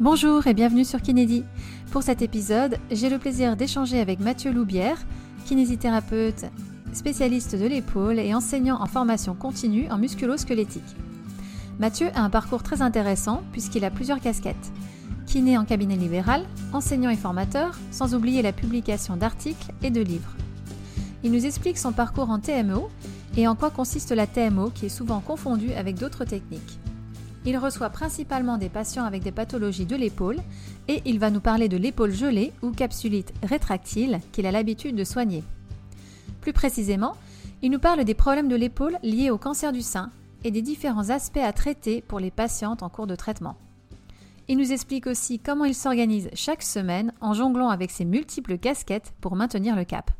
Bonjour et bienvenue sur Kinédi. Pour cet épisode, j'ai le plaisir d'échanger avec Mathieu Loubière, kinésithérapeute, spécialiste de l'épaule et enseignant en formation continue en musculo-squelettique. Mathieu a un parcours très intéressant puisqu'il a plusieurs casquettes. Kiné en cabinet libéral, enseignant et formateur, sans oublier la publication d'articles et de livres. Il nous explique son parcours en TMO et en quoi consiste la TMO qui est souvent confondue avec d'autres techniques. Il reçoit principalement des patients avec des pathologies de l'épaule et il va nous parler de l'épaule gelée ou capsulite rétractile qu'il a l'habitude de soigner. Plus précisément, il nous parle des problèmes de l'épaule liés au cancer du sein et des différents aspects à traiter pour les patientes en cours de traitement. Il nous explique aussi comment il s'organise chaque semaine en jonglant avec ses multiples casquettes pour maintenir le cap.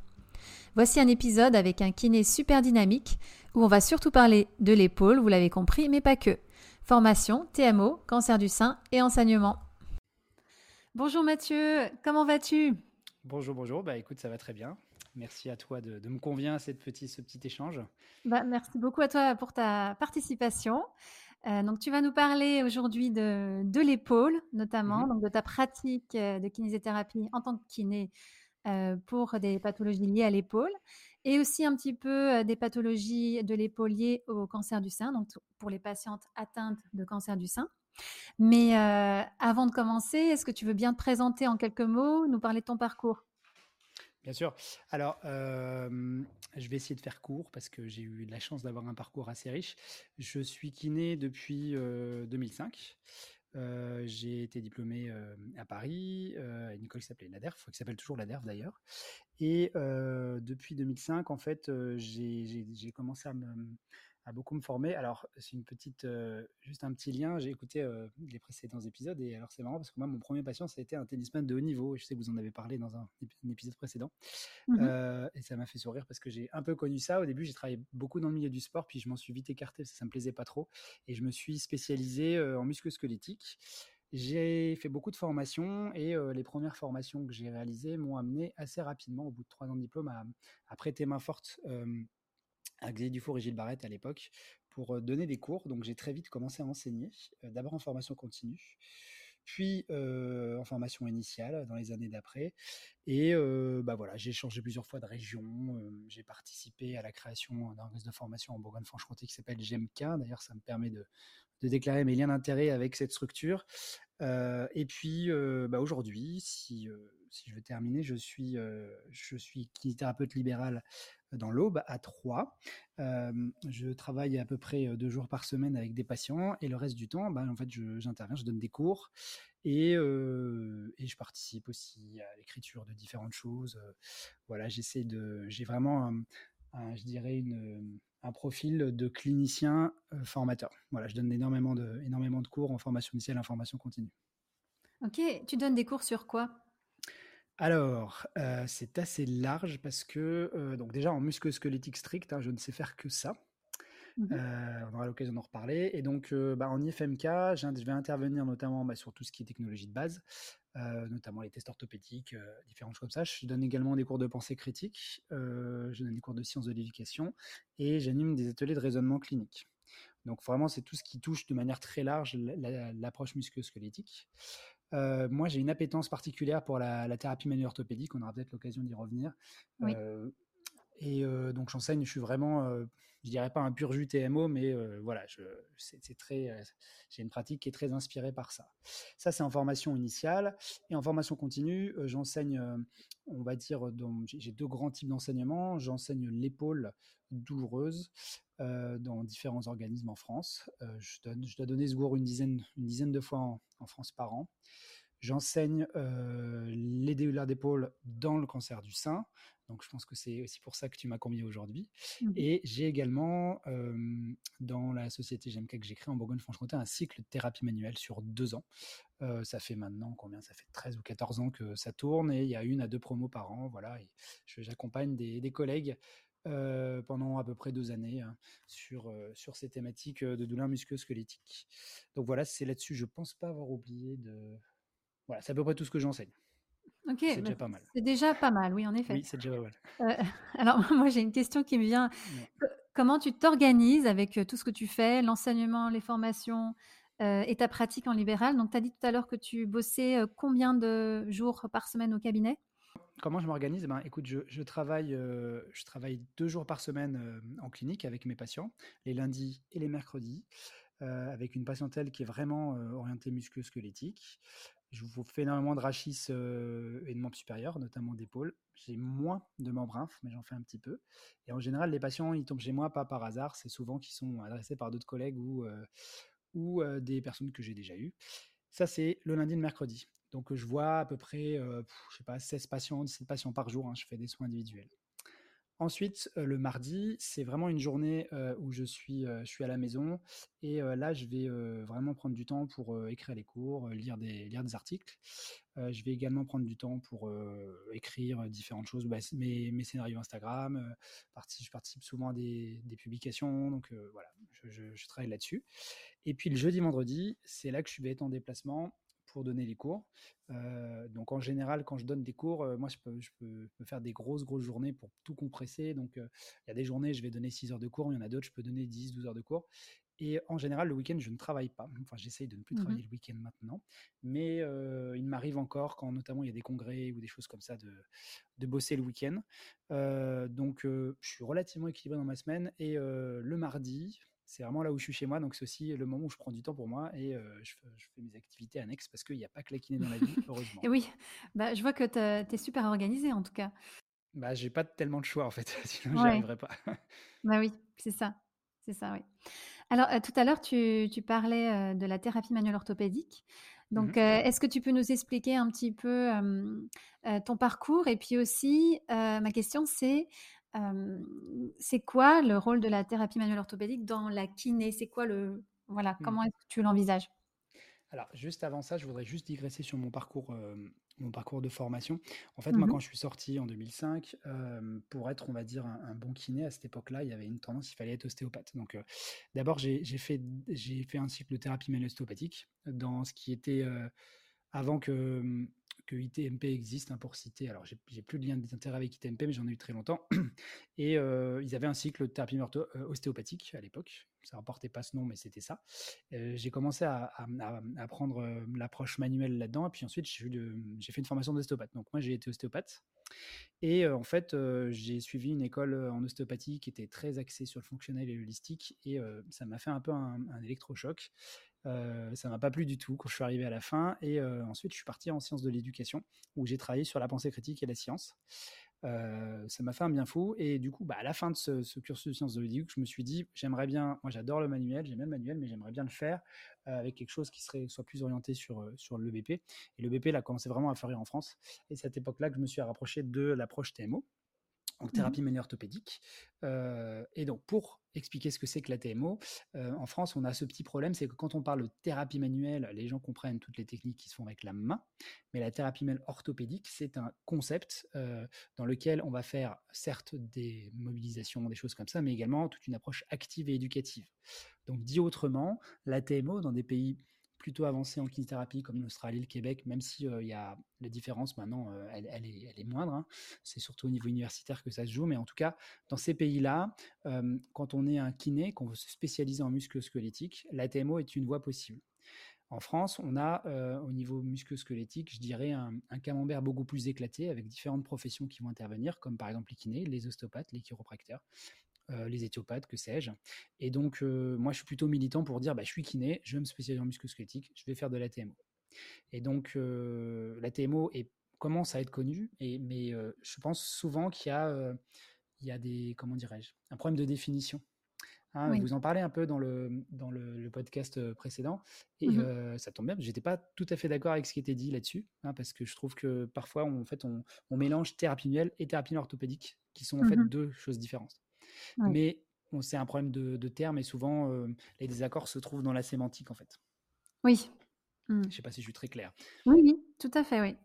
Voici un épisode avec un kiné super dynamique où on va surtout parler de l'épaule, vous l'avez compris, mais pas que formation, TMO, cancer du sein et enseignement. Bonjour Mathieu, comment vas-tu? Bonjour, bonjour. Bah écoute, ça va très bien. Merci à toi de, me convier à cette petit, ce petit échange. Bah, merci beaucoup à toi pour ta participation. Euh, donc, tu vas nous parler aujourd'hui de, de l'épaule, notamment, mhm. donc de ta pratique euh, de kinésithérapie en tant que kiné euh, pour des pathologies liées à l'épaule et aussi un petit peu des pathologies de l'épaule liées au cancer du sein, donc pour les patientes atteintes de cancer du sein. Mais avant de commencer, est-ce que tu veux bien te présenter en quelques mots, nous parler de ton parcours? Bien sûr. Alors, je vais essayer de faire court parce que j'ai eu la chance d'avoir un parcours assez riche. Je suis kiné depuis 2005. J'ai été diplômé à Paris, à une école qui s'appelait l'ADERF, qui s'appelle toujours l'ADERF d'ailleurs. Et depuis 2005, en fait, j'ai commencé à me, à beaucoup me former. Alors, c'est une petite, juste un petit lien. J'ai écouté les précédents épisodes et alors c'est marrant parce que moi, mon premier patient, ça a été un tennisman de haut niveau. je sais que vous en avez parlé dans un, épisode précédent. Mmh et ça m'a fait sourire parce que j'ai un peu connu ça. Au début, j'ai travaillé beaucoup dans le milieu du sport, puis je m'en suis vite écarté parce que ça me plaisait pas trop. Et je me suis spécialisé en musculo-squelettique. J'ai fait beaucoup de formations et les premières formations que j'ai réalisées m'ont amené assez rapidement, au bout de trois ans de diplôme, à, à prêter main forte Xavier Dufour et Gilles Barrette à l'époque pour donner des cours. Donc j'ai très vite commencé à enseigner, d'abord en formation continue, puis en formation initiale dans les années d'après. Et bah voilà, j'ai changé plusieurs fois de région. j'ai participé à la création d'un organisme de formation en Bourgogne-Franche-Comté qui s'appelle GMK. D'ailleurs, ça me permet de, déclarer mes liens d'intérêt avec cette structure. et puis bah aujourd'hui, si, si je veux terminer, je suis, je suis kinésithérapeute libéral dans l'Aube à Troyes. je travaille à peu près deux jours par semaine avec des patients et le reste du temps, ben, en fait, j'interviens, je, donne des cours et, je participe aussi à l'écriture de différentes choses. voilà, j'essaie de, j'ai vraiment, je dirais un profil de clinicien formateur. Voilà, je donne énormément de, énormément de cours en formation initiale, en formation continue. Ok, tu donnes des cours sur quoi? Alors, c'est assez large parce que, donc déjà en musculo-squelettique strict, hein, je ne sais faire que ça. Mmh on aura l'occasion d'en reparler. Et donc, bah, en IFMK, je vais intervenir notamment bah, sur tout ce qui est technologie de base, notamment les tests orthopédiques, différentes choses comme ça. Je donne également des cours de pensée critique, je donne des cours de sciences de l'éducation et j'anime des ateliers de raisonnement clinique. Donc vraiment, c'est tout ce qui touche de manière très large l'approche musculo-squelettique moi, j'ai une appétence particulière pour la, thérapie manuelle orthopédique. On aura peut-être l'occasion d'y revenir. et donc, j'enseigne. Je suis vraiment, je dirais pas un pur jus TMO, mais voilà, c'est très. j'ai une pratique qui est très inspirée par ça. Ça, c'est en formation initiale et en formation continue. j'enseigne, on va dire, j'ai deux grands types d'enseignement. J'enseigne l'épaule douloureuse dans différents organismes en France. je, donne, je dois donner ce cours une dizaine, une dizaine de fois en, France par an. J'enseigne les douleurs d'épaule dans le cancer du sein. Donc, je pense que c'est aussi pour ça que tu m'as convié aujourd'hui. Mmh Et j'ai également, dans la société GMK que j'ai créée en Bourgogne-Franche-Comté, un cycle de thérapie manuelle sur deux ans. ça fait maintenant combien? Ça fait 13 ou 14 ans que ça tourne et il y a une à deux promos par an. Voilà. j'accompagne des, des, collègues pendant à peu près deux années hein, sur, sur ces thématiques de douleurs musculo-squelettiques. Donc voilà, c'est là-dessus, je pense pas avoir oublié de. Voilà, c'est à peu près tout ce que j'enseigne. Ok, c'est déjà pas mal. C'est déjà pas mal, oui, en effet. Oui, c'est déjà pas mal. alors, moi, j'ai une question qui me vient. Comment tu t'organises avec tout ce que tu fais, l'enseignement, les formations, et ta pratique en libéral? Donc, tu as dit tout à l'heure que tu bossais combien de jours par semaine au cabinet? Comment je m'organise? Ben, Écoute, je, travaille, je travaille deux jours par semaine en clinique avec mes patients, les lundis et les mercredis, avec une patientèle qui est vraiment orientée musculo-squelettique. Je vous fais énormément de rachis et de membres supérieurs, notamment d'épaule. J'ai moins de membres inf, mais j'en fais un petit peu. Et en général, les patients, ils tombent chez moi pas par hasard. C'est souvent qu'ils sont adressés par d'autres collègues ou, ou des personnes que j'ai déjà eues. Ça, c'est le lundi et le mercredi. Donc, je vois à peu près, je sais pas, 16 patients, 17 patients par jour. Hein. je fais des soins individuels. Ensuite, le mardi, c'est vraiment une journée où je suis, je suis à la maison et là, je vais vraiment prendre du temps pour écrire les cours, lire des, lire des articles. je vais également prendre du temps pour écrire différentes choses, bah, mes, scénarios Instagram. je participe souvent à des, des publications, donc voilà, je, je travaille là-dessus. Et puis le jeudi, vendredi, c'est là que je vais être en déplacement pour donner les cours. Euh, donc en général, quand je donne des cours, euh, moi je peux, je peux, faire des grosses, grosses journées pour tout compresser. Donc euh, il y a des journées, je vais donner 6 heures de cours, il y en a d'autres, je peux donner 10, 12 heures de cours. Et en général, le week-end, je ne travaille pas. Enfin, j'essaye de ne plus mmh travailler le week-end maintenant. Mais il m'arrive encore, quand notamment il y a des congrès ou des choses comme ça, de, de bosser le week-end. donc, je suis relativement équilibré dans ma semaine. Et le mardi, c'est vraiment là où je suis chez moi, donc c'est aussi le moment où je prends du temps pour moi et je, fais, mes activités annexes parce qu'il n'y a pas que la kiné dans la vie, heureusement. et oui, bah, je vois que tu es super organisé en tout cas. Bah, j'ai pas tellement de choix en fait, sinon j'y arriverais pas. bah oui, c'est ça, c'est ça, oui. Alors tout à l'heure, tu, tu parlais de la thérapie manuelle orthopédique. Mmh donc, est-ce que tu peux nous expliquer un petit peu ton parcours Et puis aussi, ma question, c'est c'est quoi le rôle de la thérapie manuelle orthopédique dans la kiné? C'est quoi le voilà mmh. Comment est-ce que tu l'envisages? Alors juste avant ça, je voudrais juste digresser sur mon parcours, mon parcours de formation. En fait, moi, mmh quand je suis sorti en 2005, pour être, on va dire, un, bon kiné à cette époque-là, il y avait une tendance, il fallait être ostéopathe. Donc, d'abord, j'ai fait, fait un cycle de thérapie manuelle ostéopathique dans ce qui était avant que que ITMP existe, hein, pour citer. Alors, j'ai plus de lien d'intérêt avec ITMP, mais j'en ai eu très longtemps. Et euh, ils avaient un cycle de thérapie euh, ostéopathique à l'époque. Ça ne rapportait pas ce nom, mais c'était ça. Euh, j'ai commencé à, à, prendre l'approche manuelle là-dedans. Et puis ensuite, j'ai fait une formation d'ostéopathe. Donc, moi, j'ai été ostéopathe. Et en fait, j'ai suivi une école en ostéopathie qui était très axée sur le fonctionnel et l'holistique. Et ça m'a fait un peu un, un électrochoc. Euh, ça m'a pas plu du tout quand je suis arrivé à la fin. Et euh, ensuite, je suis parti en sciences de l'éducation, où j'ai travaillé sur la pensée critique et la science. Euh, ça m'a fait un bien fou. Et du coup, bah, à la fin de ce, cursus de sciences de l'éducation, je me suis dit, j'aimerais bien, moi j'adore le manuel, j'aime bien le manuel, mais j'aimerais bien le faire avec quelque chose qui serait soit plus orienté sur, sur le BP. Et le BP, là, commencé vraiment à fleurir en France. Et c'est à cette époque-là que je me suis rapproché de l'approche TMO en mmh thérapie manuelle orthopédique. et donc, pour expliquer ce que c'est que la TMO, en France, on a ce petit problème, c'est que quand on parle de thérapie manuelle, les gens comprennent toutes les techniques qui se font avec la main, mais la thérapie manuelle orthopédique, c'est un concept dans lequel on va faire certes des mobilisations, des choses comme ça, mais également toute une approche active et éducative. Donc, dit autrement, la TMO, dans des pays plutôt avancé en kinésithérapie comme l'Australie, le Québec, même si il y a la différence maintenant, elle, est, elle, est, moindre. Hein. C'est surtout au niveau universitaire que ça se joue, mais en tout cas, dans ces pays-là, quand on est un kiné, qu'on veut se spécialiser en musculo-squelettique, la TMO est une voie possible. En France, on a au niveau musculo-squelettique, je dirais, un, un, camembert beaucoup plus éclaté avec différentes professions qui vont intervenir, comme par exemple les kinés, les ostéopathes, les chiropracteurs. Euh, les éthiopathes, que sais-je. Et donc, euh, moi, je suis plutôt militant pour dire, bah, je suis kiné, je vais me spécialiser en musculosquelettique, je vais faire de la TMO. Et donc, euh, la TMO est, commence à être connue, et, mais je pense souvent qu'il y a, il y a des, comment dirais-je, un problème de définition. Hein, vous en parlez un peu dans le, dans le, podcast précédent, et mmh ça tombe bien, j'étais pas tout à fait d'accord avec ce qui était dit là-dessus, hein, parce que je trouve que parfois, on, en fait, on, mélange thérapie manuelle et thérapie orthopédique, qui sont en fait mmh deux choses différentes. Mais c'est un problème de, termes et souvent euh, les désaccords se trouvent dans la sémantique en fait. Oui. Mmh. Je ne sais pas si je suis très clair. Oui, oui, tout à fait, oui.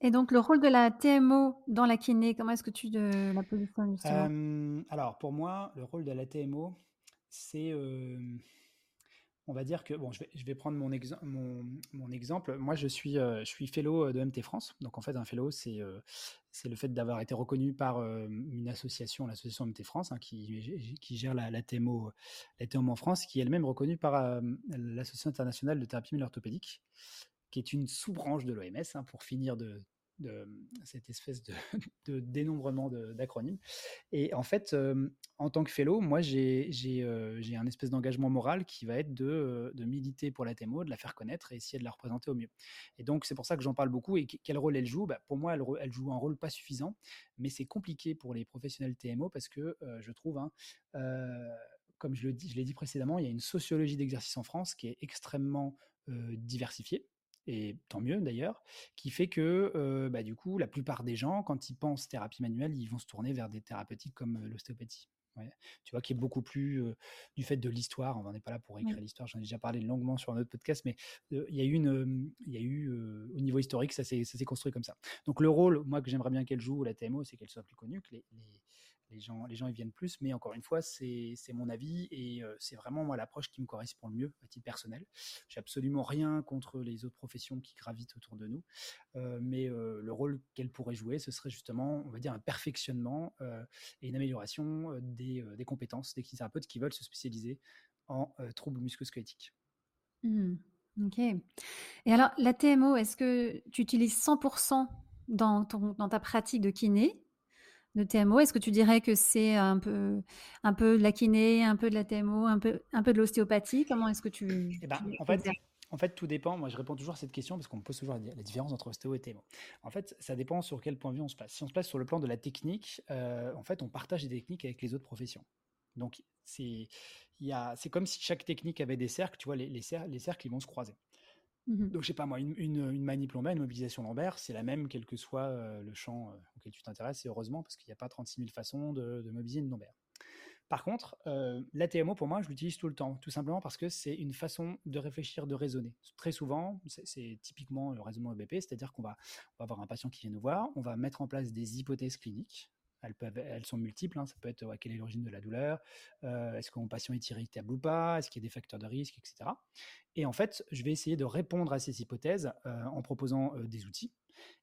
Et donc le rôle de la TMO dans la kiné, comment est-ce que tu de la positionnes justement? Alors pour moi, le rôle de la TMO, c'est on va dire que, bon, je vais, prendre mon, exemple. Moi, je suis, je suis fellow de MT France. Donc, en fait, un fellow, c'est c'est le fait d'avoir été reconnu par une association, l'association MT France, hein, qui, qui, gère la, la, TMO, la TMO en France, qui est elle-même reconnue par l'Association internationale de thérapie orthopédique, qui est une sous-branche de l'OMS, hein, pour finir de, de cette espèce de, dénombrement d'acronymes. Et en fait, en tant que fellow, moi, j'ai un espèce d'engagement moral qui va être de, de, militer pour la TMO, de la faire connaître et essayer de la représenter au mieux. Et donc, c'est pour ça que j'en parle beaucoup. Et quel rôle elle joue? Bah, Pour moi, elle, joue un rôle pas suffisant, mais c'est compliqué pour les professionnels TMO parce que je trouve, hein, comme je l'ai dit précédemment, il y a une sociologie d'exercice en France qui est extrêmement diversifiée et tant mieux d'ailleurs, qui fait que bah, du coup, la plupart des gens, quand ils pensent thérapie manuelle, ils vont se tourner vers des thérapeutiques comme l'ostéopathie. Tu vois, qui est beaucoup plus du fait de l'histoire. On n'est pas là pour écrire l'histoire. J'en ai déjà parlé longuement sur un autre podcast, mais il y a eu, une, il y a eu au niveau historique, ça s'est construit comme ça. Donc le rôle, moi, que j'aimerais bien qu'elle joue, la TMO, c'est qu'elle soit plus connue, que les, les gens, les gens y viennent plus, mais encore une fois, c'est mon avis et c'est vraiment moi l'approche qui me correspond le mieux à titre personnel. J'ai absolument rien contre les autres professions qui gravitent autour de nous, mais le rôle qu'elle pourrait jouer, ce serait justement, on va dire, un perfectionnement et une amélioration des, des, compétences des kinésithérapeutes qui veulent se spécialiser en troubles musculosquelettiques. Mmh. ok. Et alors, la TMO, est-ce que tu utilises 100% dans, ton, dans ta pratique de kiné? De TMO Est-ce que tu dirais que c'est un peu, un peu de la kiné, un peu de la TMO, un peu, un peu de l'ostéopathie? Comment est-ce que tu, eh ben, en, fait, en fait, tout dépend. Moi, je réponds toujours à cette question parce qu'on me pose toujours la différence entre ostéo et TMO. En fait, ça dépend sur quel point de vue on se place. Si on se place sur le plan de la technique, euh, en fait, on partage des techniques avec les autres professions. Donc, c'est comme si chaque technique avait des cercles. Tu vois, les, les, cercles, les cercles, ils vont se croiser. Mmh Donc, je sais pas moi, une, une, une manip lombaire, une mobilisation lombaire, c'est la même quel que soit le champ auquel tu t'intéresses, et heureusement, parce qu'il n'y a pas 36 000 façons de, mobiliser une lombaire. Par contre, la TMO, pour moi, je l'utilise tout le temps, tout simplement parce que c'est une façon de réfléchir, de raisonner. Très souvent, c'est typiquement le raisonnement EBP, c'est-à-dire qu'on va, avoir un patient qui vient nous voir, on va mettre en place des hypothèses cliniques, elles, peuvent, elles sont multiples. Hein. Ça peut être quelle est l'origine de la douleur, est-ce que mon patient est irritable ou pas, est-ce qu'il y a des facteurs de risque, etc. Et en fait, je vais essayer de répondre à ces hypothèses en proposant des outils.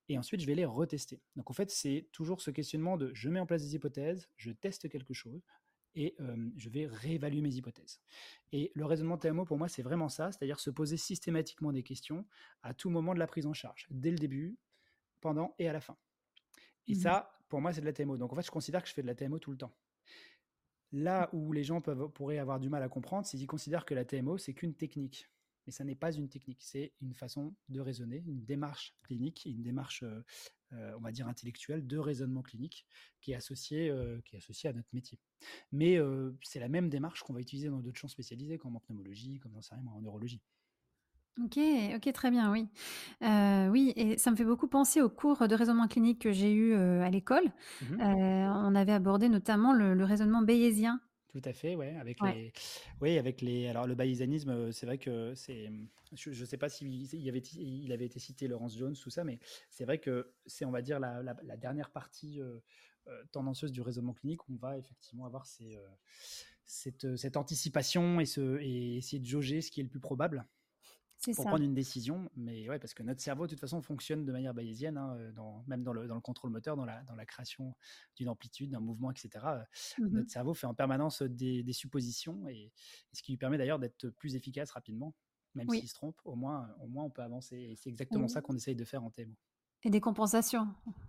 Et ensuite, je vais les retester. Donc en fait, c'est toujours ce questionnement de je mets en place des hypothèses, je teste quelque chose, et je vais réévaluer mes hypothèses. Et le raisonnement TMO, pour moi, c'est vraiment ça, c'est-à-dire se poser systématiquement des questions à tout moment de la prise en charge, dès le début, pendant et à la fin. Et mmh ça, pour moi, c'est de la TMO. Donc en fait, je considère que je fais de la TMO tout le temps. Là où les gens pourraient avoir du mal à comprendre, c'est qu'ils considèrent que la TMO, c'est qu'une technique. Mais ça n'est pas une technique, c'est une façon de raisonner, une démarche clinique, une démarche, euh, euh, on va dire, intellectuelle de raisonnement clinique qui est associée, euh, qui est associée à notre métier. Mais c'est la même démarche qu'on va utiliser dans d'autres champs spécialisés, comme en pneumologie, comme en neurologie. OK, OK, très bien, oui. Euh, oui et ça me fait beaucoup penser aux cours de raisonnement clinique que j'ai eu, à l'école. Mmh on avait abordé notamment le raisonnement bayésien. Tout à fait, ouais, avec les oui, avec les alors le bayésianisme, c'est vrai que c'est je ne sais pas s'il il avait il avait été cité Laurence Jones, tout ça, mais c'est vrai que c'est, on va dire, la la dernière partie, tendancieuse du raisonnement clinique où on va effectivement avoir ces, cette, cette anticipation et ce et essayer de jauger ce qui est le plus probable pour prendre une décision. Mais ouais, parce que notre cerveau, de toute façon, fonctionne de manière bayésienne, hein, euh, dans, même dans le, dans le, contrôle moteur, dans la, dans la création d'une amplitude, d'un mouvement, etc. Euh, mmh notre cerveau fait en permanence des, des suppositions, et, ce qui lui permet d'ailleurs d'être plus efficace rapidement, même s'il se trompe, au moins, au moins on peut avancer. Et c'est exactement ça qu'on essaye de faire en TMO. Et des compensations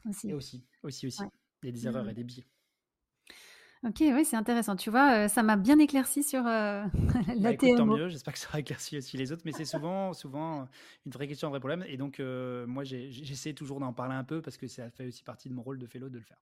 aussi. Et aussi, aussi, aussi. Et des erreurs mmh et des biais. Ok, oui, c'est intéressant. Tu vois, euh, ça m'a bien éclairci sur euh, la bah, Tant mieux, j'espère que ça aura éclairci aussi les autres, mais c'est souvent, souvent une vraie question, un vrai problème. Et donc, euh, moi, j'essaie toujours d'en parler un peu parce que ça fait aussi partie de mon rôle de fellow de le faire.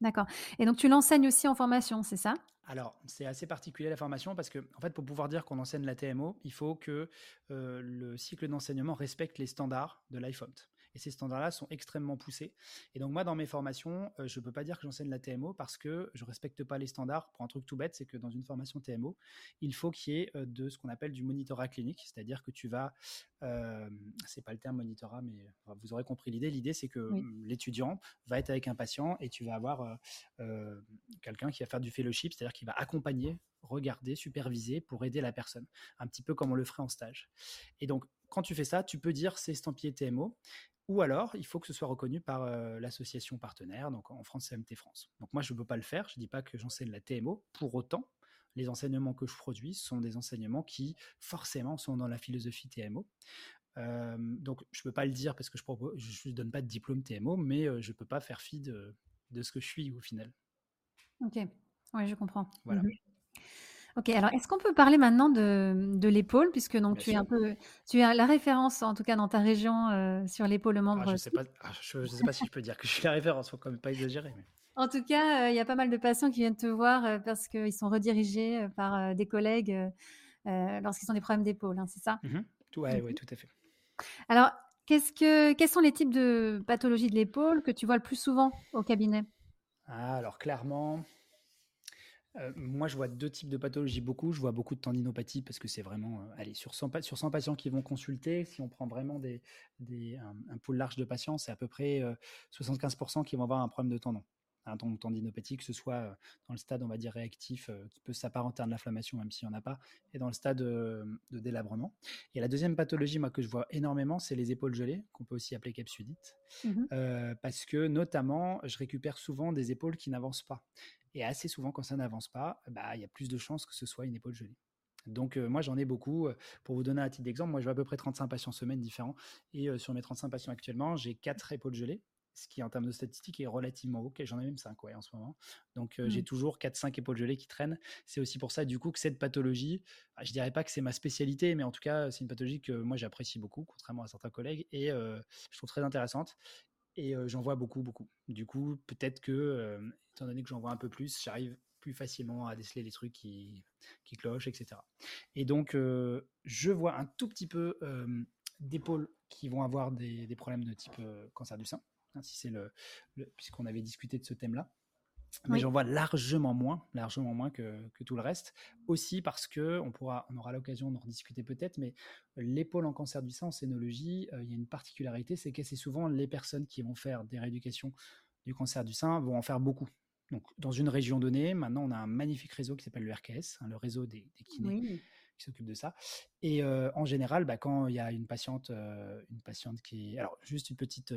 D'accord. Et donc, tu l'enseignes aussi en formation, c'est ça? Alors, c'est assez particulier la formation parce que, en fait, pour pouvoir dire qu'on enseigne la TMO, il faut que le cycle d'enseignement respecte les standards de l'iPhone. Et ces standards-là sont extrêmement poussés. Et donc moi, dans mes formations, euh, je ne peux pas dire que j'enseigne la TMO parce que je ne respecte pas les standards. Pour un truc tout bête, c'est que dans une formation TMO, il faut qu'il y ait euh, de ce qu'on appelle du monitorat clinique, c'est-à-dire que tu vas, euh, c'est pas le terme monitorat, mais vous aurez compris l'idée. L'idée, c'est que l'étudiant va être avec un patient et tu vas avoir quelqu'un qui va faire du fellowship, c'est-à-dire qui va accompagner regarder, superviser pour aider la personne, un petit peu comme on le ferait en stage. Et donc, quand tu fais ça, tu peux dire c'est estampillé TMO. Ou alors, il faut que ce soit reconnu par l'association partenaire, donc en France, c'est MT France. Donc moi, je ne peux pas le faire, je ne dis pas que j'enseigne la TMO. Pour autant, les enseignements que je produis sont des enseignements qui, forcément, sont dans la philosophie TMO. donc, je ne peux pas le dire parce que je ne donne pas de diplôme TMO, mais je ne peux pas faire fi de, ce que je suis au final. Ok, oui, je comprends. Voilà. Mmh Ok, alors est-ce qu'on peut parler maintenant de, l'épaule, puisque donc tu es un peu, tu as la référence en tout cas dans ta région euh, sur l'épaule ah, membre. je ne sais, pas, ah, je, sais pas si je peux dire que je suis la référence, faut quand même pas exagérer. En tout cas, euh, il y a pas mal de patients qui viennent te voir euh, parce qu'ils sont redirigés par des collègues lorsqu'ils ont des problèmes d'épaule, hein, c'est ça? Mmh Oui, Oui, tout à fait. Alors, qu'est-ce que, quels sont les types de pathologies de l'épaule que tu vois le plus souvent au cabinet? Ah, Alors, clairement, euh, moi, je vois deux types de pathologies beaucoup. Je vois beaucoup de tendinopathie parce que c'est vraiment, euh, allez, sur 100, sur 100 patients qui vont consulter, si on prend vraiment des, un, pool large de patients, c'est à peu près 75% euh, qui vont avoir un problème de tendon. Un tendinopathie, que ce soit dans le stade, on va dire, réactif, qui peut s'apparenter à de l'inflammation, même s'il n'y en a pas, et dans le stade de délabrement. Et la deuxième pathologie, moi, que je vois énormément, c'est les épaules gelées, qu'on peut aussi appeler capsulite, mmh parce que notamment, je récupère souvent des épaules qui n'avancent pas. Et assez souvent, quand ça n'avance pas, bah, il y a plus de chances que ce soit une épaule gelée. Donc moi j'en ai beaucoup. Pour vous donner un titre d'exemple, moi je vois à peu près 35 patients semaine différents. Et sur mes 35 patients actuellement, j'ai 4 épaules gelées, ce qui en termes de statistiques est relativement haut. J'en ai même 5 ouais, en ce moment. Donc j'ai mmh. toujours 4-5 épaules gelées qui traînent. C'est aussi pour ça du coup que cette pathologie, bah, je dirais pas que c'est ma spécialité, mais en tout cas c'est une pathologie que moi j'apprécie beaucoup, contrairement à certains collègues, et je trouve très intéressante. Et j'en vois beaucoup, beaucoup. Du coup, peut-être que, étant donné que j'en vois un peu plus, j'arrive plus facilement à déceler les trucs qui, qui clochent, etc. Et donc, je vois un tout petit peu d'épaules qui vont avoir des, des, problèmes de type cancer du sein, hein, si c'est le puisqu'on avait discuté de ce thème-là mais j'en vois largement moins, largement moins que, que, tout le reste. Aussi parce que on pourra, on aura l'occasion d'en discuter peut-être, mais l'épaule en cancer du sein en scénologie, euh, il y a une particularité, c'est que c'est souvent les personnes qui vont faire des rééducations du cancer du sein vont en faire beaucoup. Donc, dans une région donnée, maintenant, on a un magnifique réseau qui s'appelle le RKS, hein, le réseau des, kinés. qui s'occupe de ça. Et euh, en général, bah, quand il y a une patiente, euh, une patiente qui, alors juste une petite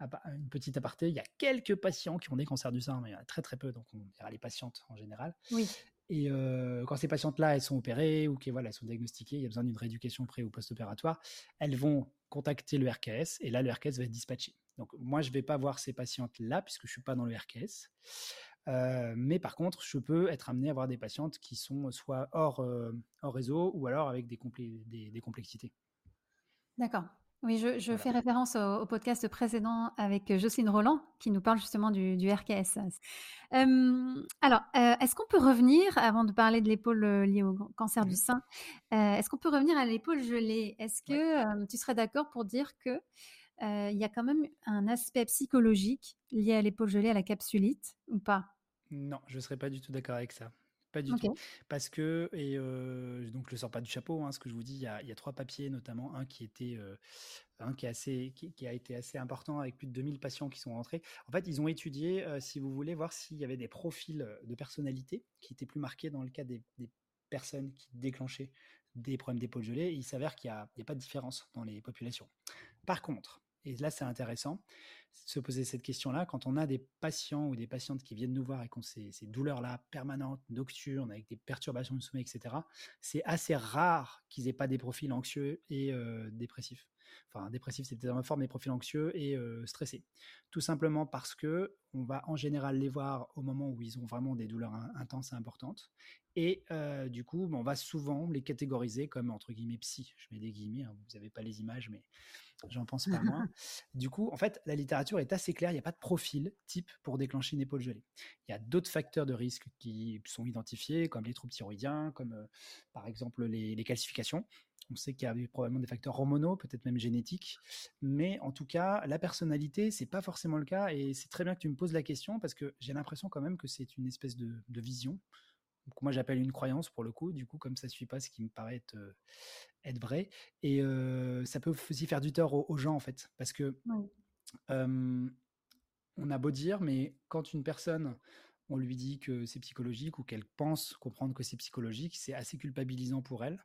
une petite aparté, il y a quelques patients qui ont des cancers du sein, mais il y en a très très peu, donc on dira les patientes en général. Oui. Et euh, quand ces patientes-là, elles sont opérées ou qu'elles voilà, elles sont diagnostiquées, il y a besoin d'une rééducation pré ou post-opératoire, elles vont contacter le RKS et là, le RKS va être dispatché. Donc moi, je ne vais pas voir ces patientes-là puisque je ne suis pas dans le RKS. Euh, mais par contre, je peux être amené à voir des patientes qui sont soit hors, euh, hors réseau ou alors avec des, des, des complexités. D'accord. Oui, je, fais référence au, podcast précédent avec Jocelyne Roland qui nous parle justement du, RKS. alors, euh, est-ce qu'on peut revenir, avant de parler de l'épaule euh, liée au cancer du mmh. sein, euh, est-ce qu'on peut revenir à l'épaule gelée? Est-ce que tu serais d'accord pour dire que il y a quand même un aspect psychologique lié à l'épaule gelée, à la capsulite, ou pas? Non, je ne serais pas du tout d'accord avec ça. Pas du tout. Parce que, et donc je ne sors pas du chapeau, hein, ce que je vous dis, il y a, trois papiers, notamment un qui était, un qui, est assez, qui, a été assez important avec plus de 2000 patients qui sont rentrés. En fait, ils ont étudié, si vous voulez, voir s'il y avait des profils de personnalité qui étaient plus marqués dans le cas des, personnes qui déclenchaient des problèmes d'épaule gelée. il s'avère qu'il n'y a, a, pas de différence dans les populations. Par contre, et là c'est intéressant, se poser cette question-là quand on a des patients ou des patientes qui viennent nous voir et qui ont ces, douleurs-là permanentes, nocturnes, avec des perturbations du sommeil, etc. C'est assez rare qu'ils aient pas des profils anxieux et euh, dépressifs. Enfin, dépressif, c'est peut-être un forme, mais profils anxieux et euh, stressés. Tout simplement parce que on va en général les voir au moment où ils ont vraiment des douleurs intenses et importantes. Et euh, du coup, on va souvent les catégoriser comme entre guillemets psy. Je mets des guillemets, hein, vous n'avez pas les images, mais j'en pense pas moins. Du coup, en fait, la littérature est assez claire, il n'y a pas de profil type pour déclencher une épaule gelée. Il y a d'autres facteurs de risque qui sont identifiés, comme les troubles thyroïdiens, comme euh, par exemple les, calcifications. On sait qu'il y a probablement des facteurs hormonaux, peut-être même génétiques, mais en tout cas, la personnalité, c'est pas forcément le cas, et c'est très bien que tu me poses la question parce que j'ai l'impression quand même que c'est une espèce de, vision. Moi, j'appelle une croyance pour le coup. Du coup, comme ça ne suit pas ce qui me paraît être, euh, être vrai. Et ça peut aussi faire du tort aux, gens, en fait. Parce que on a beau dire, mais quand une personne, on lui dit que c'est psychologique ou qu'elle pense comprendre que c'est psychologique, c'est assez culpabilisant pour elle.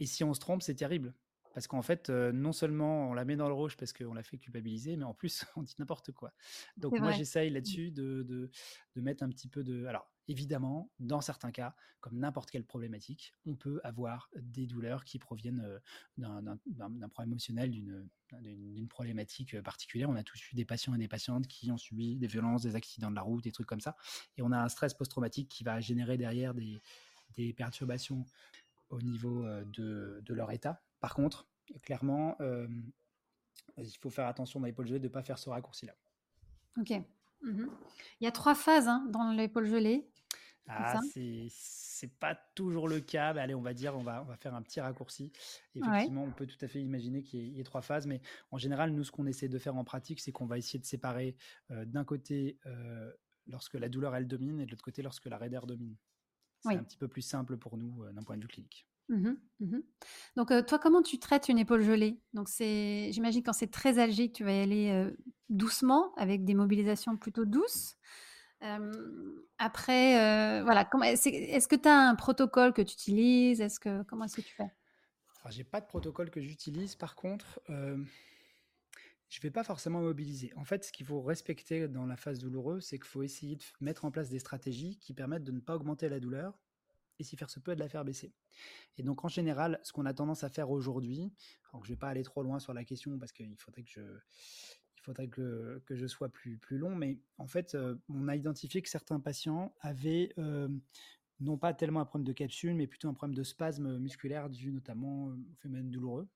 Et si on se trompe, c'est terrible. Parce qu'en fait, non seulement on la met dans le rouge parce qu'on l'a fait culpabiliser, mais en plus, on dit n'importe quoi. Donc moi, j'essaye mmh. là-dessus de, de, de, mettre un petit peu de... Alors, évidemment, dans certains cas, comme n'importe quelle problématique, on peut avoir des douleurs qui proviennent d'un problème émotionnel, d'une problématique particulière. On a tous eu des patients et des patientes qui ont subi des violences, des accidents de la route, des trucs comme ça. Et on a un stress post-traumatique qui va générer derrière des, perturbations au niveau de, de leur état par contre, clairement, euh, il faut faire attention dans l'épaule gelée de ne pas faire ce raccourci-là. Ok. Mhm. Il y a trois phases hein, dans l'épaule gelée. Ah, c'est pas toujours le cas. allez, on va dire, on va, on va faire un petit raccourci. Effectivement, on peut tout à fait imaginer qu'il y, ait trois phases, mais en général, nous, ce qu'on essaie de faire en pratique, c'est qu'on va essayer de séparer euh, d'un côté euh, lorsque la douleur elle domine et de l'autre côté lorsque la raideur domine. C'est un petit peu plus simple pour nous d'un point de vue clinique. Mmh mmh Donc, toi, comment tu traites une épaule gelée? Donc, c'est, j'imagine quand c'est très algique, tu vas y aller doucement, avec des mobilisations plutôt douces. Après, voilà, est-ce que tu as un protocole que tu utilises? Est-ce que comment est-ce que tu fais? Alors, j'ai pas de protocole que j'utilise. Par contre, je vais pas forcément mobiliser. En fait, ce qu'il faut respecter dans la phase douloureuse, c'est qu'il faut essayer de mettre en place des stratégies qui permettent de ne pas augmenter la douleur et si faire se peut de la faire baisser. Et donc en général, ce qu'on a tendance à faire aujourd'hui, alors que je vais pas aller trop loin sur la question parce qu'il faudrait que je faudrait que, que, je sois plus, plus long, mais en fait, euh, on a identifié que certains patients avaient euh, non pas tellement un problème de capsule, mais plutôt un problème de spasme musculaire dû notamment au phénomène douloureux.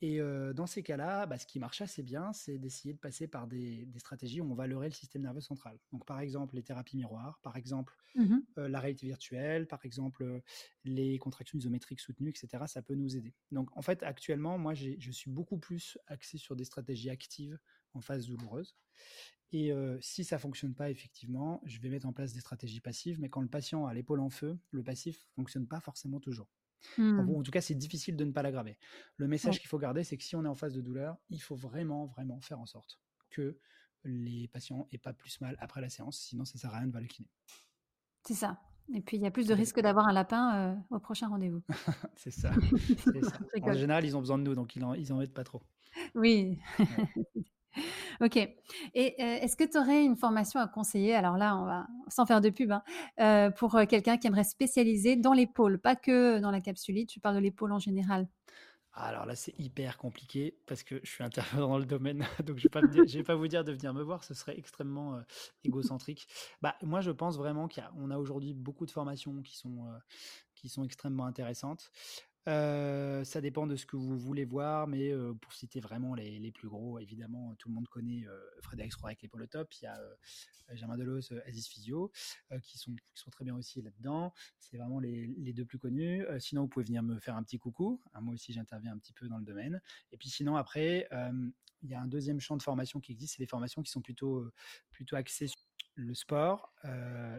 Et dans ces cas-là, bah, ce qui marche assez bien, c'est d'essayer de passer par des, stratégies où on va leurrer le système nerveux central. Donc, par exemple, les thérapies miroirs, par exemple, mmh la réalité virtuelle, par exemple, les contractions isométriques soutenues, etc. Ça peut nous aider. Donc, en fait, actuellement, moi, je suis beaucoup plus axé sur des stratégies actives en phase douloureuse. Et si ça fonctionne pas, effectivement, je vais mettre en place des stratégies passives. Mais quand le patient a l'épaule en feu, le passif fonctionne pas forcément toujours. Mmh. En, tout cas, c'est difficile de ne pas l'aggraver. Le message qu'il faut garder, c'est que si on est en phase de douleur, il faut vraiment, vraiment faire en sorte que les patients aient pas plus mal après la séance, sinon ça sert à rien de va le kiné. C'est ça. Et puis il y a plus de risques d'avoir un lapin euh, au prochain rendez-vous. c'est ça. ça. en général, ils ont besoin de nous, donc ils en, ils en mettent pas trop. Oui. Ok. Et est-ce que tu aurais une formation à conseiller? Alors là, on va sans faire de pub, hein, pour quelqu'un qui aimerait spécialiser dans l'épaule, pas que dans la capsulite. Je parle de l'épaule en général. Alors là, c'est hyper compliqué parce que je suis intervenant dans le domaine, donc je ne vais, pas vous dire de venir me voir, ce serait extrêmement égocentrique. Bah, moi, je pense vraiment qu'on a, a aujourd'hui beaucoup de formations qui sont, qui sont extrêmement intéressantes ça dépend de ce que vous voulez voir, mais pour citer vraiment les, plus gros, évidemment, tout le monde connaît Frédéric Roy avec l'épaule top. Il y a Germain Delos, Aziz Physio, qui, sont, très bien aussi là-dedans. C'est vraiment les, les, deux plus connus. sinon, vous pouvez venir me faire un petit coucou. Hein, moi aussi, j'interviens un petit peu dans le domaine. Et puis sinon, après, il y a un deuxième champ de formation qui existe, c'est les formations qui sont plutôt, axées sur le sport,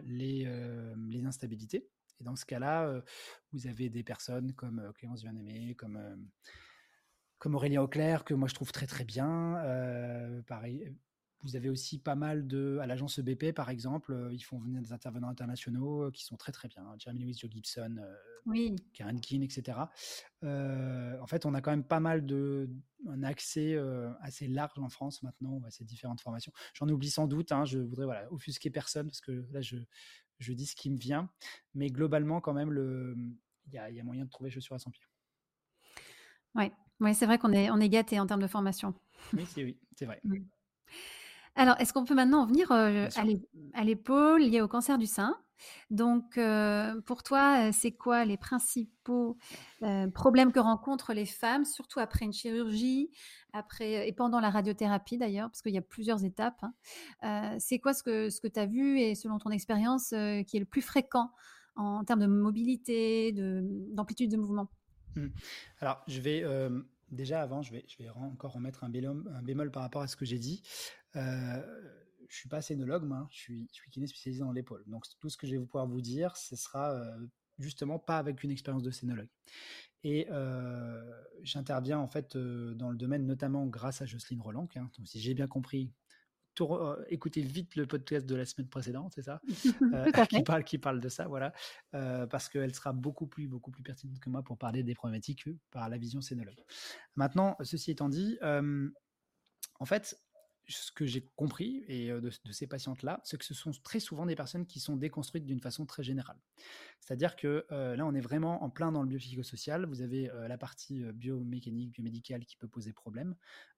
les, les instabilités. Et dans ce cas-là, vous avez des personnes comme Clémence Bien-Aimé, comme, comme Aurélien Auclair, que moi je trouve très très bien. Vous avez aussi pas mal de. À l'agence EBP, par exemple, ils font venir des intervenants internationaux qui sont très très bien. Jeremy Lewis, Joe Gibson, oui. Karen Keane, etc. en fait, on a quand même pas mal de. un accès assez large en France maintenant à ces différentes formations. J'en oublie sans doute, hein, je voudrais voilà, offusquer personne parce que là, je, je dis ce qui me vient. Mais globalement, quand même, il y a, moyen de trouver chaussures à son pied. Oui, ouais, c'est vrai qu'on est, on est gâté en termes de formation. Oui, c'est oui, c'est vrai. Alors, est-ce qu'on peut maintenant en venir euh, à l'épaule liée au cancer du sein? Donc, euh, pour toi, euh, c'est quoi les principaux problèmes que rencontrent les femmes, surtout après une chirurgie, après et pendant la radiothérapie d'ailleurs, parce qu'il y a plusieurs étapes. Hein. c'est quoi ce que, ce que tu as vu et selon ton expérience qui est le plus fréquent en termes de mobilité, d'amplitude de, mouvement? Mmh. Alors, je vais déjà avant, je vais, je vais encore remettre un bémol, un bémol par rapport à ce que j'ai dit. Euh, je suis pas scénologue, moi, je suis, je suis kiné spécialisé dans l'épaule. Donc tout ce que je vais pouvoir vous dire, ce sera euh, justement pas avec une expérience de scénologue. Et euh, j'interviens en fait dans le domaine notamment grâce à Jocelyne Roland. Hein. donc si j'ai bien compris, écouter vite le podcast de la semaine précédente, c'est ça? Qui, parle, qui parle de ça, voilà. parce qu'elle sera beaucoup plus, beaucoup plus pertinente que moi pour parler des problématiques par la vision scénologue. Maintenant, ceci étant dit, en fait, ce que j'ai compris et de, ces patientes-là, c'est que ce sont très souvent des personnes qui sont déconstruites d'une façon très générale. C'est-à-dire que là, on est vraiment en plein dans le biopsychosocial. Vous avez la partie biomécanique, biomédicale qui peut poser problème.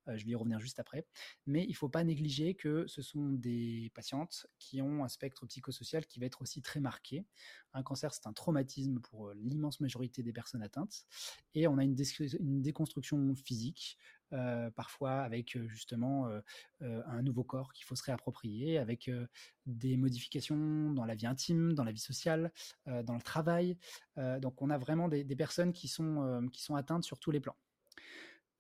je vais y revenir juste après. Mais il ne faut pas négliger que ce sont des patientes qui ont un spectre psychosocial qui va être aussi très marqué. Un cancer, c'est un traumatisme pour l'immense majorité des personnes atteintes. Et on a une déconstruction physique, parfois avec justement un nouveau corps qu'il faut se réapproprier, avec des modifications dans la vie intime, dans la vie sociale, dans le travail. donc on a vraiment des, personnes qui sont, qui sont atteintes sur tous les plans.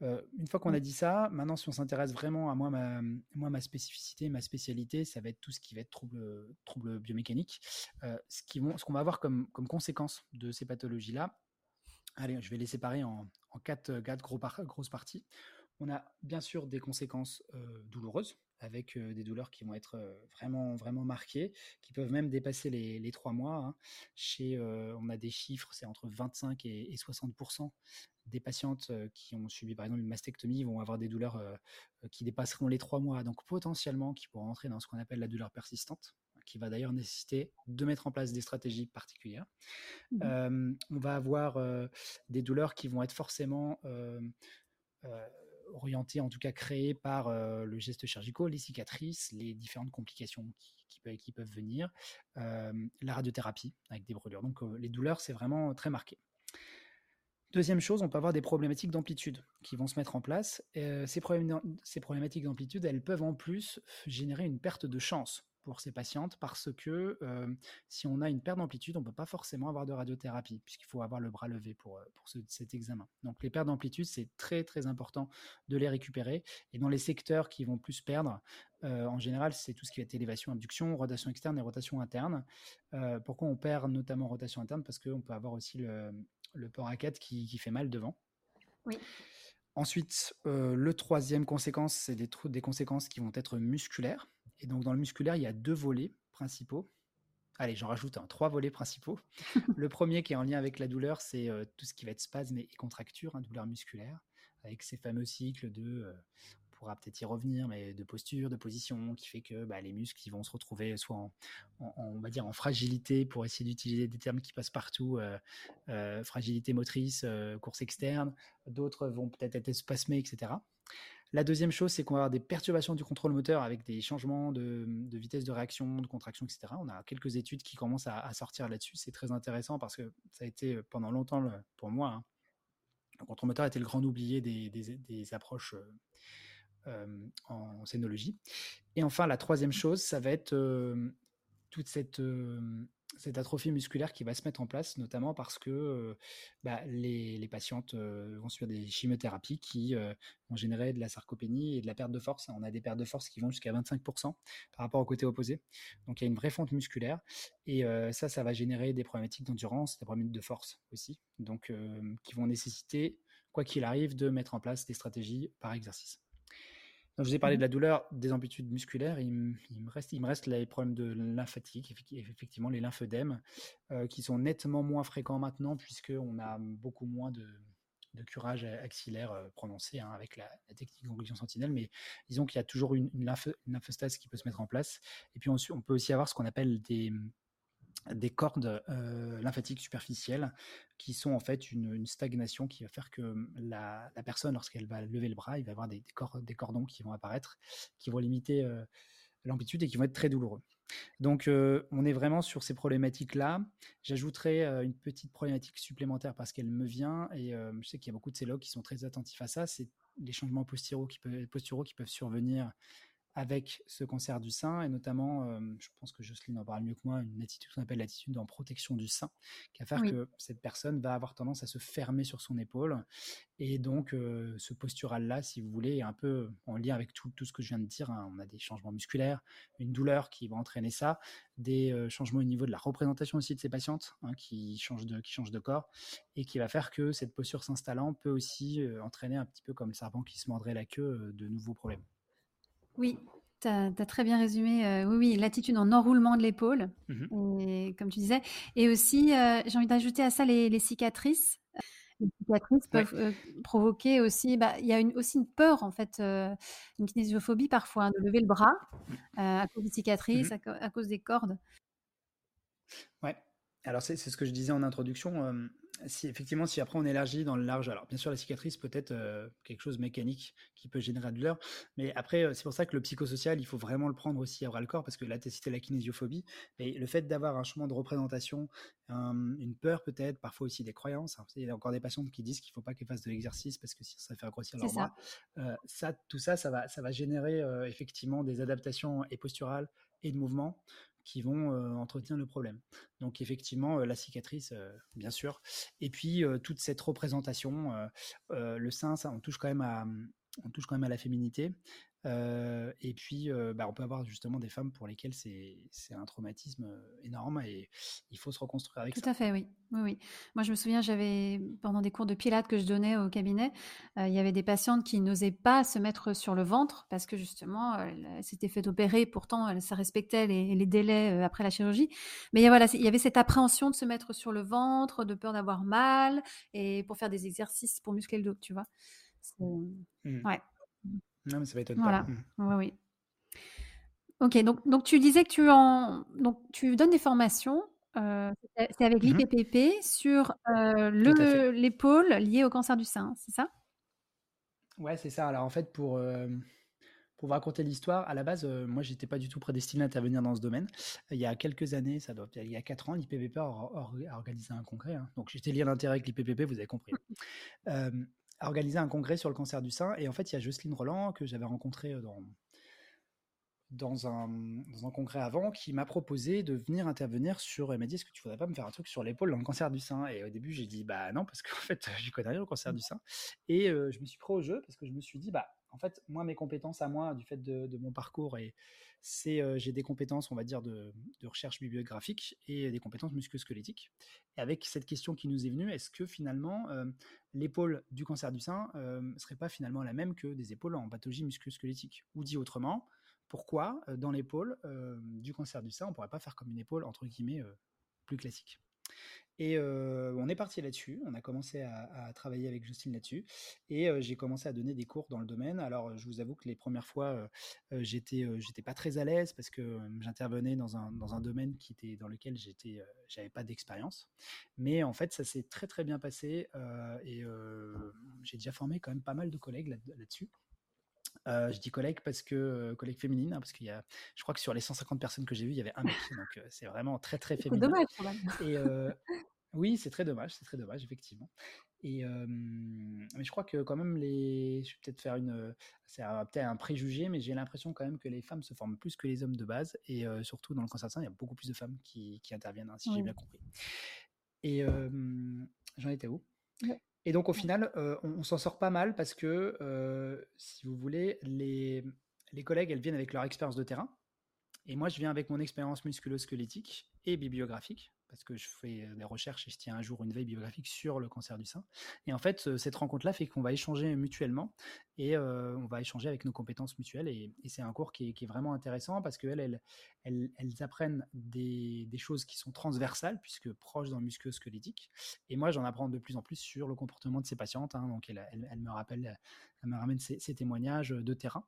une fois qu'on a dit ça, maintenant si on s'intéresse vraiment à moi ma, moi, ma spécificité, ma spécialité, ça va être tout ce qui va être trouble, trouble biomécanique. ce qu'on ce qu'on va avoir comme, comme conséquence de ces pathologies-là, allez, je vais les séparer en, en quatre, quatre gros grosses parties. On a bien sûr des conséquences douloureuses, avec des douleurs qui vont être vraiment, vraiment marquées, qui peuvent même dépasser les, trois mois. Hein. Chez, on a des chiffres, c'est entre 25 et, 60% des patientes qui ont subi par exemple une mastectomie vont avoir des douleurs qui dépasseront les trois mois, donc potentiellement qui pourront entrer dans ce qu'on appelle la douleur persistante qui va d'ailleurs nécessiter de mettre en place des stratégies particulières. Mmh on va avoir des douleurs qui vont être forcément orienté, en tout cas créé par le geste chirurgical, les cicatrices, les différentes complications qui, peuvent, venir, la radiothérapie avec des brûlures. Donc les douleurs, c'est vraiment très marqué. Deuxième chose, on peut avoir des problématiques d'amplitude qui vont se mettre en place. ces, ces problématiques d'amplitude, elles peuvent en plus générer une perte de chance pour ces patientes parce que si on a une perte d'amplitude, on ne peut pas forcément avoir de radiothérapie puisqu'il faut avoir le bras levé pour, pour cet examen. Donc les pertes d'amplitude, c'est très très important de les récupérer. Et dans les secteurs qui vont plus perdre, en général, c'est tout ce qui est élévation, abduction, rotation externe et rotation interne. pourquoi on perd notamment rotation interne? Parce qu'on peut avoir aussi le, le port à 4 qui, qui fait mal devant. Oui. Ensuite, le troisième conséquence, c'est des, des conséquences qui vont être musculaires. Et donc, dans le musculaire, il y a deux volets principaux. Allez, j'en rajoute un, trois volets principaux. le premier qui est en lien avec la douleur, c'est euh, tout ce qui va être spasme et contracture, hein, douleur musculaire, avec ces fameux cycles de, euh, on pourra peut-être y revenir, mais de posture, de position, qui fait que bah, les muscles ils vont se retrouver soit en, on va dire en fragilité, pour essayer d'utiliser des termes qui passent partout, euh, fragilité motrice, course externe, d'autres vont peut-être être spasmés, etc. La deuxième chose, c'est qu'on va avoir des perturbations du contrôle moteur avec des changements de, vitesse de réaction, de contraction, etc. On a quelques études qui commencent à, sortir là-dessus. C'est très intéressant parce que ça a été euh, pendant longtemps, pour moi, hein, le contrôle moteur était le grand oublié des, approches euh, euh, en scénologie. Et enfin, la troisième chose, ça va être toute cette cette atrophie musculaire qui va se mettre en place, notamment parce que bah, les, patientes vont subir des chimiothérapies qui vont générer de la sarcopénie et de la perte de force. On a des pertes de force qui vont jusqu'à 25% par rapport au côté opposé. Donc il y a une vraie fonte musculaire et ça, ça va générer des problématiques d'endurance, des problèmes de force aussi, donc qui vont nécessiter, quoi qu'il arrive, de mettre en place des stratégies par exercice je vous ai parlé de mmh. la douleur, des amplitudes musculaires. Il, me, reste, il me reste les problèmes de lymphatique, effectivement les lymphœdèmes, euh, qui sont nettement moins fréquents maintenant, puisqu'on a beaucoup moins de, curage axillaire euh, prononcé hein, avec la, technique d'ongulation sentinelle. Mais disons qu'il y a toujours une, une, lymphostase qui peut se mettre en place. Et puis on, on peut aussi avoir ce qu'on appelle des, des cordes euh, lymphatiques superficielles qui sont en fait une, stagnation qui va faire que la, personne, lorsqu'elle va lever le bras, il va y avoir des, cordons qui vont apparaître, qui vont limiter euh, l'amplitude et qui vont être très douloureux. Donc, euh, on est vraiment sur ces problématiques-là. J'ajouterai une petite problématique supplémentaire parce qu'elle me vient et je sais qu'il y a beaucoup de célogues qui sont très attentifs à ça. C'est les changements posturaux qui peuvent survenir avec ce cancer du sein, et notamment, je pense que Jocelyne en parle mieux que moi, une attitude qu'on appelle l'attitude en protection du sein, qui va faire que cette personne va avoir tendance à se fermer sur son épaule. Et donc, ce postural-là, si vous voulez, est un peu en lien avec tout, tout ce que je viens de dire. Hein. On a des changements musculaires, une douleur qui va entraîner ça, des changements au niveau de la représentation aussi de ces patientes, hein, qui, changent de, qui changent de corps, et qui va faire que cette posture s'installant peut aussi entraîner un petit peu comme le serpent qui se mordrait la queue, de nouveaux problèmes. Oui, Tu as, très bien résumé. oui, oui, l'attitude en enroulement de l'épaule, mmh comme tu disais. Et aussi, j'ai envie d'ajouter à ça les, cicatrices. Les cicatrices peuvent provoquer aussi, bah, il y a une, aussi une peur, en fait, une kinésiophobie parfois, hein, de lever le bras mmh. à cause des cicatrices, à, à, cause des cordes. Ouais. Alors, c'est ce que je disais en introduction si effectivement, si après on élargit dans le large, alors bien sûr la cicatrice peut être euh, quelque chose de mécanique qui peut générer de douleur, mais après euh, c'est pour ça que le psychosocial, il faut vraiment le prendre aussi à bras le corps parce que là tu as cité la kinésiophobie, et le fait d'avoir un chemin de représentation, une peur peut-être, parfois aussi des croyances. Hein, il y a encore des patients qui disent qu'il ne faut pas qu'elles fassent de l'exercice parce que si ça fait grossir leur bras. Euh, ça, tout ça, ça va, ça va générer effectivement des adaptations et posturales et de mouvements qui vont entretenir le problème. Donc effectivement, la cicatrice, bien sûr. Et puis toute cette représentation, le sein, ça, on quand même à, on touche quand même à la féminité et puis, bah, on peut avoir justement des femmes pour lesquelles c'est un traumatisme énorme et il faut se reconstruire avec Tout ça. Tout à fait, oui. oui. oui. Moi, je me souviens, j'avais, pendant des cours de pilates que je donnais au cabinet, il y avait des patientes qui n'osaient pas se mettre sur le ventre parce que justement, elles s'étaient fait opérer, pourtant, ça respectait les, les délais après la chirurgie. Mais voilà, il y avait cette appréhension de se mettre sur le ventre, de peur d'avoir mal et pour faire des exercices pour muscler le dos, tu vois? Mmh. Ouais. Non, mais ça va être Voilà. Mmh. Oui, oui. Ok, donc, donc tu disais que tu, en, donc, tu donnes des formations, euh, c'est avec mmh l'IPPP, sur euh, l'épaule liée au cancer du sein, c'est ça? Ouais, c'est ça. Alors en fait, pour, euh, pour vous raconter l'histoire, à la base, moi, j'étais pas du tout prédestiné à intervenir dans ce domaine. Il y a quelques années, ça doit, il y a quatre ans, l'IPPP a, organisé un congrès. Hein. Donc j'étais lié d'intérêt avec l'IPPP, vous avez compris. a organisé un congrès sur le cancer du sein. Et en fait, il y a Jocelyne Roland, que j'avais rencontrée dans, dans, un, congrès avant, qui m'a proposé de venir intervenir sur. Elle m'a dit Est-ce que tu voudrais pas me faire un truc sur l'épaule dans le cancer du sein? Et au début, j'ai dit Bah non, parce qu'en fait, je connais rien au cancer du sein. Et je me suis pris au jeu parce que je me suis dit Bah, en fait, moi, mes compétences à moi, du fait de mon parcours et c'est j'ai des compétences, on va dire, de, recherche bibliographique et des compétences musculosquelettiques. Et avec cette question qui nous est venue, est-ce que finalement l'épaule du cancer du sein ne serait pas finalement la même que des épaules en pathologie musculosquelettique? Ou dit autrement, pourquoi dans l'épaule du cancer du sein, on ne pourrait pas faire comme une épaule entre guillemets plus classique? Et on est parti là-dessus. On a commencé à, travailler avec Justine là-dessus. Et j'ai commencé à donner des cours dans le domaine. Alors, je vous avoue que les premières fois, j'étais, j'étais pas très à l'aise parce que j'intervenais dans un, dans un domaine qui était dans lequel j'étais, j'avais pas d'expérience. Mais en fait, ça s'est très très bien passé. et j'ai déjà formé quand même pas mal de collègues là-dessus. Je dis collègues parce que collègues féminines, hein, parce qu'il y a, je crois que sur les 150 personnes que j'ai vues, il y avait un mec, donc c'est vraiment très très féminin. Dommage quand même. Et oui, c'est très dommage, c'est très dommage, effectivement. Et mais je crois que quand même les, je vais peut-être faire une, c'est peut-être un préjugé, mais j'ai l'impression quand même que les femmes se forment plus que les hommes de base, et surtout dans le cancer de sein, il y a beaucoup plus de femmes qui, interviennent, hein, si j'ai bien compris. Et j'en étais où? Et donc au final, on, on s'en sort pas mal parce que, si vous voulez, les, les collègues, elles viennent avec leur expérience de terrain, et moi je viens avec mon expérience musculo-squelettique et bibliographique parce que je fais des recherches et je tiens un jour une veille biographique sur le cancer du sein. Et en fait, cette rencontre-là fait qu'on va échanger mutuellement et on va échanger avec nos compétences mutuelles. Et, c'est un cours qui est, vraiment intéressant parce qu'elles, elles, elles, apprennent des, choses qui sont transversales puisque proches dans le musculo-squelettique. Et moi, j'en apprends de plus en plus sur le comportement de ces patientes. Hein. donc, elle, me rappelle, elle me ramène ces, témoignages de terrain.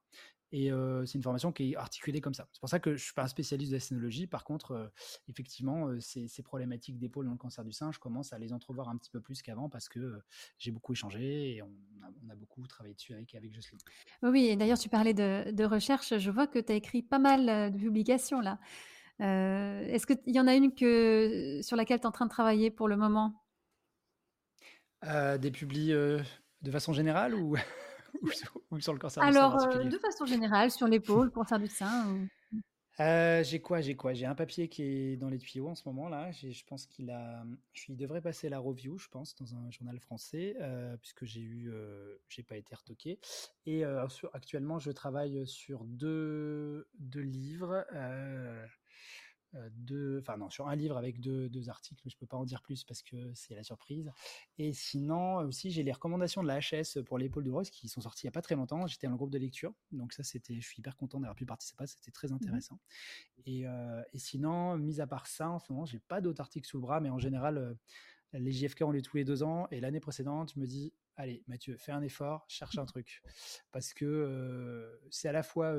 Et c'est une formation qui est articulée comme ça. C'est pour ça que je ne suis pas un spécialiste de la scénologie. Par contre, effectivement, ces, problématiques d'épaule dans le cancer du sein, je commence à les entrevoir un petit peu plus qu'avant parce que j'ai beaucoup échangé et on a, beaucoup travaillé dessus avec, avec Jocelyne. Oui, et d'ailleurs, tu parlais de, recherche. Je vois que tu as écrit pas mal de publications là. Est-ce qu'il y en a une que, sur laquelle tu es en train de travailler pour le moment? Des publis de façon générale ou? ou, sur le cancer Alors, du sein Alors, de façon générale, sur l'épaule, cancer du sein euh, j'ai quoi J'ai quoi? J'ai un papier qui est dans les tuyaux en ce moment là. Je pense qu'il a, je devrais passer la review, je pense, dans un journal français, euh, puisque j'ai eu, euh, j'ai pas été retoqué. Et actuellement, je travaille sur deux, deux livres. Deux, enfin non, sur un livre avec deux, deux articles. Je peux pas en dire plus parce que c'est la surprise. Et sinon aussi, j'ai les recommandations de la HS pour l'épaule Rose qui sont sorties il y a pas très longtemps. J'étais dans le groupe de lecture, donc ça c'était, je suis hyper content d'avoir pu participer. C'était très mmh intéressant. Et, et, sinon, mis à part ça, en ce moment, j'ai pas d'autres articles sous le bras, mais en général, les JFK ont lieu tous les deux ans. Et l'année précédente, je me dis, allez, Mathieu, fais un effort, cherche un truc. Parce que c'est à la fois.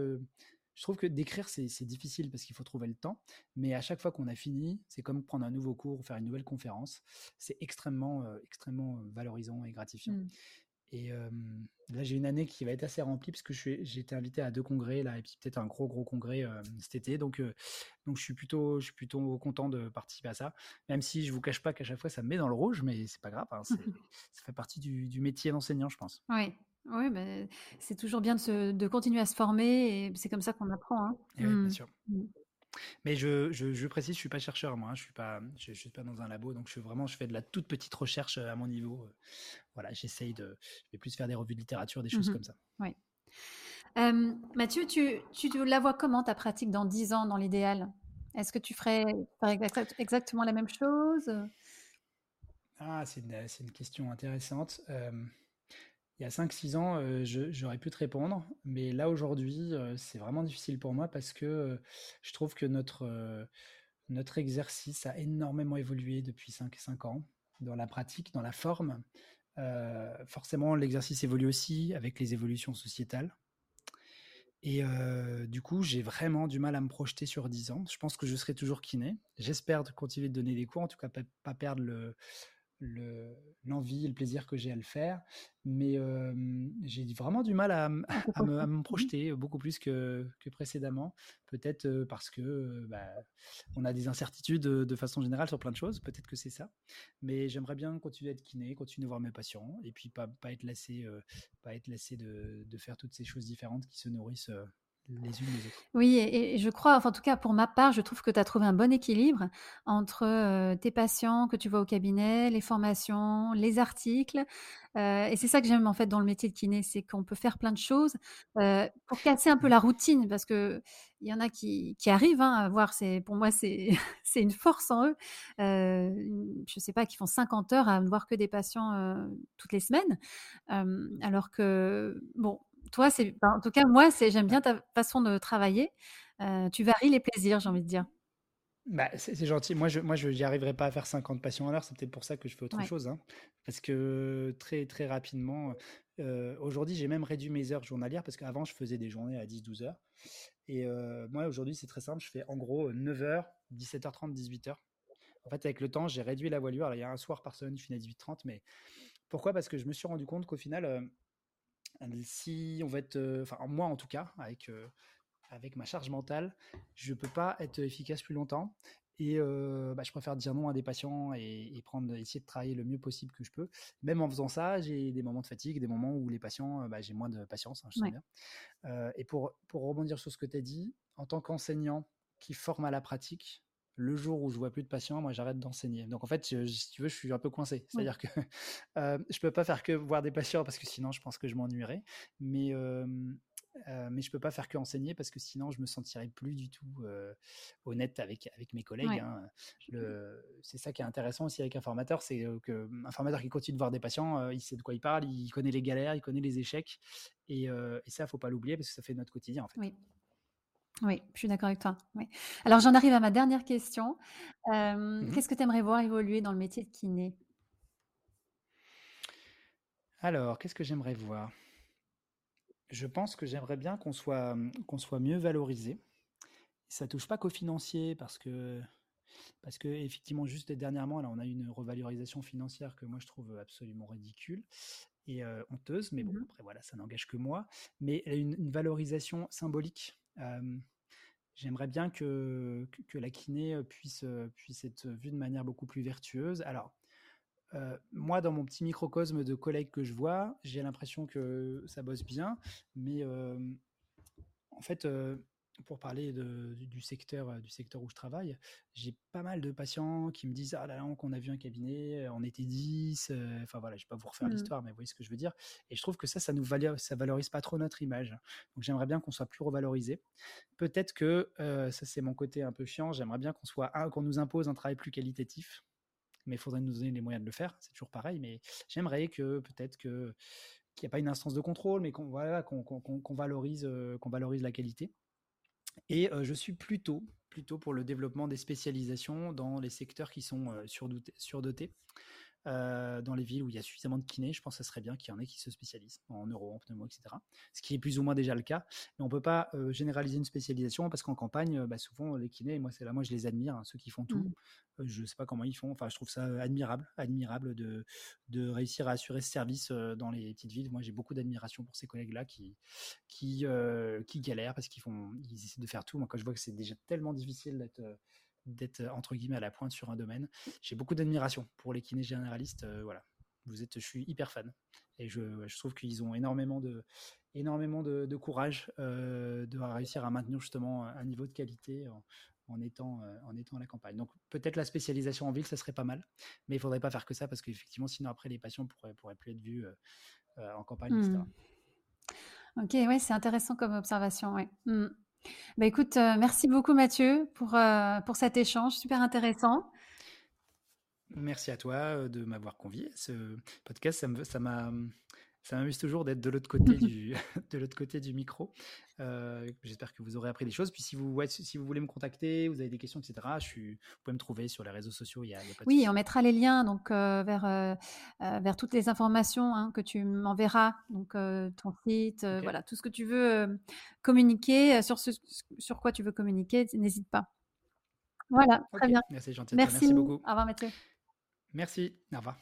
Je trouve que d'écrire, c'est difficile parce qu'il faut trouver le temps. Mais à chaque fois qu'on a fini, c'est comme prendre un nouveau cours, faire une nouvelle conférence. C'est extrêmement, extrêmement valorisant et gratifiant. Mmh. Et là, j'ai une année qui va être assez remplie parce que j'ai été invité à deux congrès là, et puis peut-être un gros gros congrès cet été. Donc, donc je suis plutôt, je suis plutôt content de participer à ça. Même si je vous cache pas qu'à chaque fois ça me met dans le rouge, mais c'est pas grave. Hein, ça fait partie du, métier d'enseignant, je pense. Oui. Oui, mais c'est toujours bien de, de, continuer à se former et c'est comme ça qu'on apprend. Hein. oui, bien mmh. sûr. Mmh. Mais je, je, je, précise, je suis pas chercheur moi, hein. je suis pas, je, suis pas dans un labo, donc je vraiment, je fais de la toute petite recherche à mon niveau. Voilà, j'essaye de, je vais plus faire des revues de littérature, des choses mmh comme ça. Oui. Mathieu, tu, tu la vois comment ta pratique dans 10 ans, dans l'idéal? Est-ce que tu ferais, exactement la même chose? Ah, c'est une, une, question intéressante il y a 5-6 ans, j'aurais pu te répondre, mais là aujourd'hui, c'est vraiment difficile pour moi parce que je trouve que notre, notre exercice a énormément évolué depuis 5, 5 ans, dans la pratique, dans la forme. forcément, l'exercice évolue aussi avec les évolutions sociétales. Et du coup, j'ai vraiment du mal à me projeter sur 10 ans. Je pense que je serai toujours kiné. J'espère continuer de donner des cours, en tout cas pas perdre le, l'envie et le plaisir que j'ai à le faire. Mais j'ai vraiment du mal à, à, me, mmh projeter beaucoup plus que, que précédemment. Peut-être parce que bah, on a des incertitudes de, façon générale sur plein de choses. Peut-être que c'est ça. Mais j'aimerais bien continuer à être kiné, continuer à voir mes patients et puis pas, pas être lassé, pas être lassé de, de, faire toutes ces choses différentes qui se nourrissent oui, et, je crois, enfin, en tout cas pour ma part, je trouve que tu as trouvé un bon équilibre entre tes patients que tu vois au cabinet, les formations, les articles. et c'est ça que j'aime en fait dans le métier de kiné, c'est qu'on peut faire plein de choses pour casser un peu la routine, parce que il y en a qui, arrivent hein, à voir, pour moi c'est une force en eux. je sais pas, qui font 50 heures à ne voir que des patients toutes les semaines, alors que bon toi, c'est, en tout cas, moi, c'est, j'aime bien ta façon de travailler. tu varies les plaisirs, j'ai envie de dire. Bah, c'est, gentil. Moi, je, moi, je n'y arriverai pas à faire 50 patients à l'heure. C'est peut-être pour ça que je fais autre chose. Hein. Parce que très, très rapidement, aujourd'hui, j'ai même réduit mes heures journalières parce qu'avant, je faisais des journées à 10-12 heures. Et moi, aujourd'hui, c'est très simple. Je fais en gros 9 heures, 17h30, 18h. En fait, avec le temps, j'ai réduit la voilure. Alors, il y a un soir par semaine, je finis à 18h30. Mais pourquoi? Parce que je me suis rendu compte qu'au final, si on va être, enfin moi en tout cas, avec avec ma charge mentale, je peux pas être efficace plus longtemps. Et bah, je préfère dire non à des patients et, prendre, essayer de travailler le mieux possible que je peux. Même en faisant ça, j'ai des moments de fatigue, des moments où les patients, bah, j'ai moins de patience, hein, je bien. et pour, pour rebondir sur ce que tu as dit, en tant qu'enseignant qui forme à la pratique, le jour où je vois plus de patients, moi j'arrête d'enseigner. Donc en fait, si tu veux, je suis un peu coincé. C'est-à-dire que euh, je peux pas faire que voir des patients parce que sinon je pense que je m'ennuierais. Mais euh, mais je peux pas faire que enseigner parce que sinon je me sentirais plus du tout honnête avec avec mes collègues. Hein. C'est ça qui est intéressant aussi avec un formateur, c'est que un formateur qui continue de voir des patients, il sait de quoi il parle, il connaît les galères, il connaît les échecs, et, et ça faut pas l'oublier parce que ça fait notre quotidien en fait. Oui. Oui, je suis d'accord avec toi. Oui. Alors j'en arrive à ma dernière question. Mmh qu'est-ce que tu aimerais voir évoluer dans le métier de kiné? Alors, qu'est-ce que j'aimerais voir? Je pense que j'aimerais bien qu'on soit, qu'on soit mieux valorisé. Ça touche pas qu'au financier parce que parce que effectivement juste dernièrement là, on a eu une revalorisation financière que moi je trouve absolument ridicule et honteuse, mais bon mmh après voilà, ça n'engage que moi. Mais une une valorisation symbolique J'aimerais bien que, que, la kiné puisse, puisse être vue de manière beaucoup plus vertueuse. Alors, moi, dans mon petit microcosme de collègues que je vois, j'ai l'impression que ça bosse bien, mais en fait, pour parler de, du, secteur, euh, du secteur où je travaille, j'ai pas mal de patients qui me disent Ah là là, on a vu un cabinet, on était 10. Enfin voilà, je vais pas vous refaire mmh. l'histoire, mais vous voyez ce que je veux dire. Et je trouve que ça, ça nous valorise, ça valorise pas trop notre image. Donc j'aimerais bien qu'on soit plus revalorisé. Peut-être que, ça c'est mon côté un peu chiant, j'aimerais bien qu'on soit qu'on nous impose un travail plus qualitatif mais il faudrait nous donner les moyens de le faire. C'est toujours pareil, mais j'aimerais que peut-être que qu'il n'y a pas une instance de contrôle, mais qu'on voilà, qu'on valorise, qu'on valorise la qualité. Et je suis plutôt, plutôt pour le développement des spécialisations dans les secteurs qui sont surdotés. Euh, dans les villes où il y a suffisamment de kinés, je pense que ce serait bien qu'il y en ait qui se spécialisent en neuro, en pneumo, etc. Ce qui est plus ou moins déjà le cas. Mais on ne peut pas euh, généraliser une spécialisation parce qu'en campagne, euh, bah, souvent les kinés, moi c'est là, moi je les admire, hein, ceux qui font tout. Mmh. je ne sais pas comment ils font. Enfin, je trouve ça admirable, admirable de, de réussir à assurer ce service dans les petites villes. Moi, j'ai beaucoup d'admiration pour ces collègues-là qui, qui, qui galèrent parce qu'ils font, ils essaient de faire tout. Moi, quand je vois que c'est déjà tellement difficile d'être d'être entre guillemets à la pointe sur un domaine. J'ai beaucoup d'admiration pour les kinés généralistes. voilà, vous êtes, je suis hyper fan et je, trouve qu'ils ont énormément de énormément de, courage de réussir à maintenir justement un niveau de qualité en, étant en étant à la campagne. Donc peut-être la spécialisation en ville, ça serait pas mal, mais il faudrait pas faire que ça parce qu'effectivement sinon après les patients pourraient pourraient plus être vus en campagne. Mmh. Ok, ouais, c'est intéressant comme observation, ouais. Mmh. Bah, écoute, euh, merci beaucoup Mathieu pour, euh, pour cet échange super intéressant. Merci à toi euh, de m'avoir convié. Ce podcast, ça me, ça m'a, ça m'amuse toujours d'être de l'autre côté du de l'autre côté du micro. Euh, j'espère que vous aurez appris des choses. Puis si vous si vous voulez me contacter, vous avez des questions, etc. Je suis, vous pouvez me trouver sur les réseaux sociaux. Il y a, oui, on mettra les liens donc euh, vers euh, vers toutes les informations hein, que tu m'enverras. Donc ton site, voilà, tout ce que tu veux communiquer sur ce sur quoi tu veux communiquer, n'hésite pas. Voilà, très bien. Merci, gentil. Merci. Merci beaucoup. Au revoir, Mathieu. Merci. Au revoir.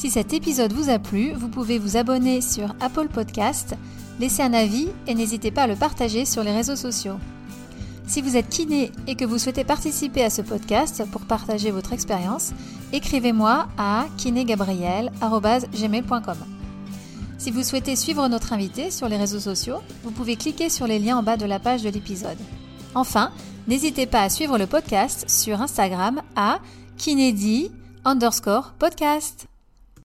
Si cet épisode vous a plu, vous pouvez vous abonner sur Apple Podcast, laisser un avis et n'hésitez pas à le partager sur les réseaux sociaux. Si vous êtes kiné et que vous souhaitez participer à ce podcast pour partager votre expérience, écrivez-moi à kinégabriel.gmail.com. Si vous souhaitez suivre notre invité sur les réseaux sociaux, vous pouvez cliquer sur les liens en bas de la page de l'épisode. Enfin, n'hésitez pas à suivre le podcast sur Instagram à kinédi underscore podcast.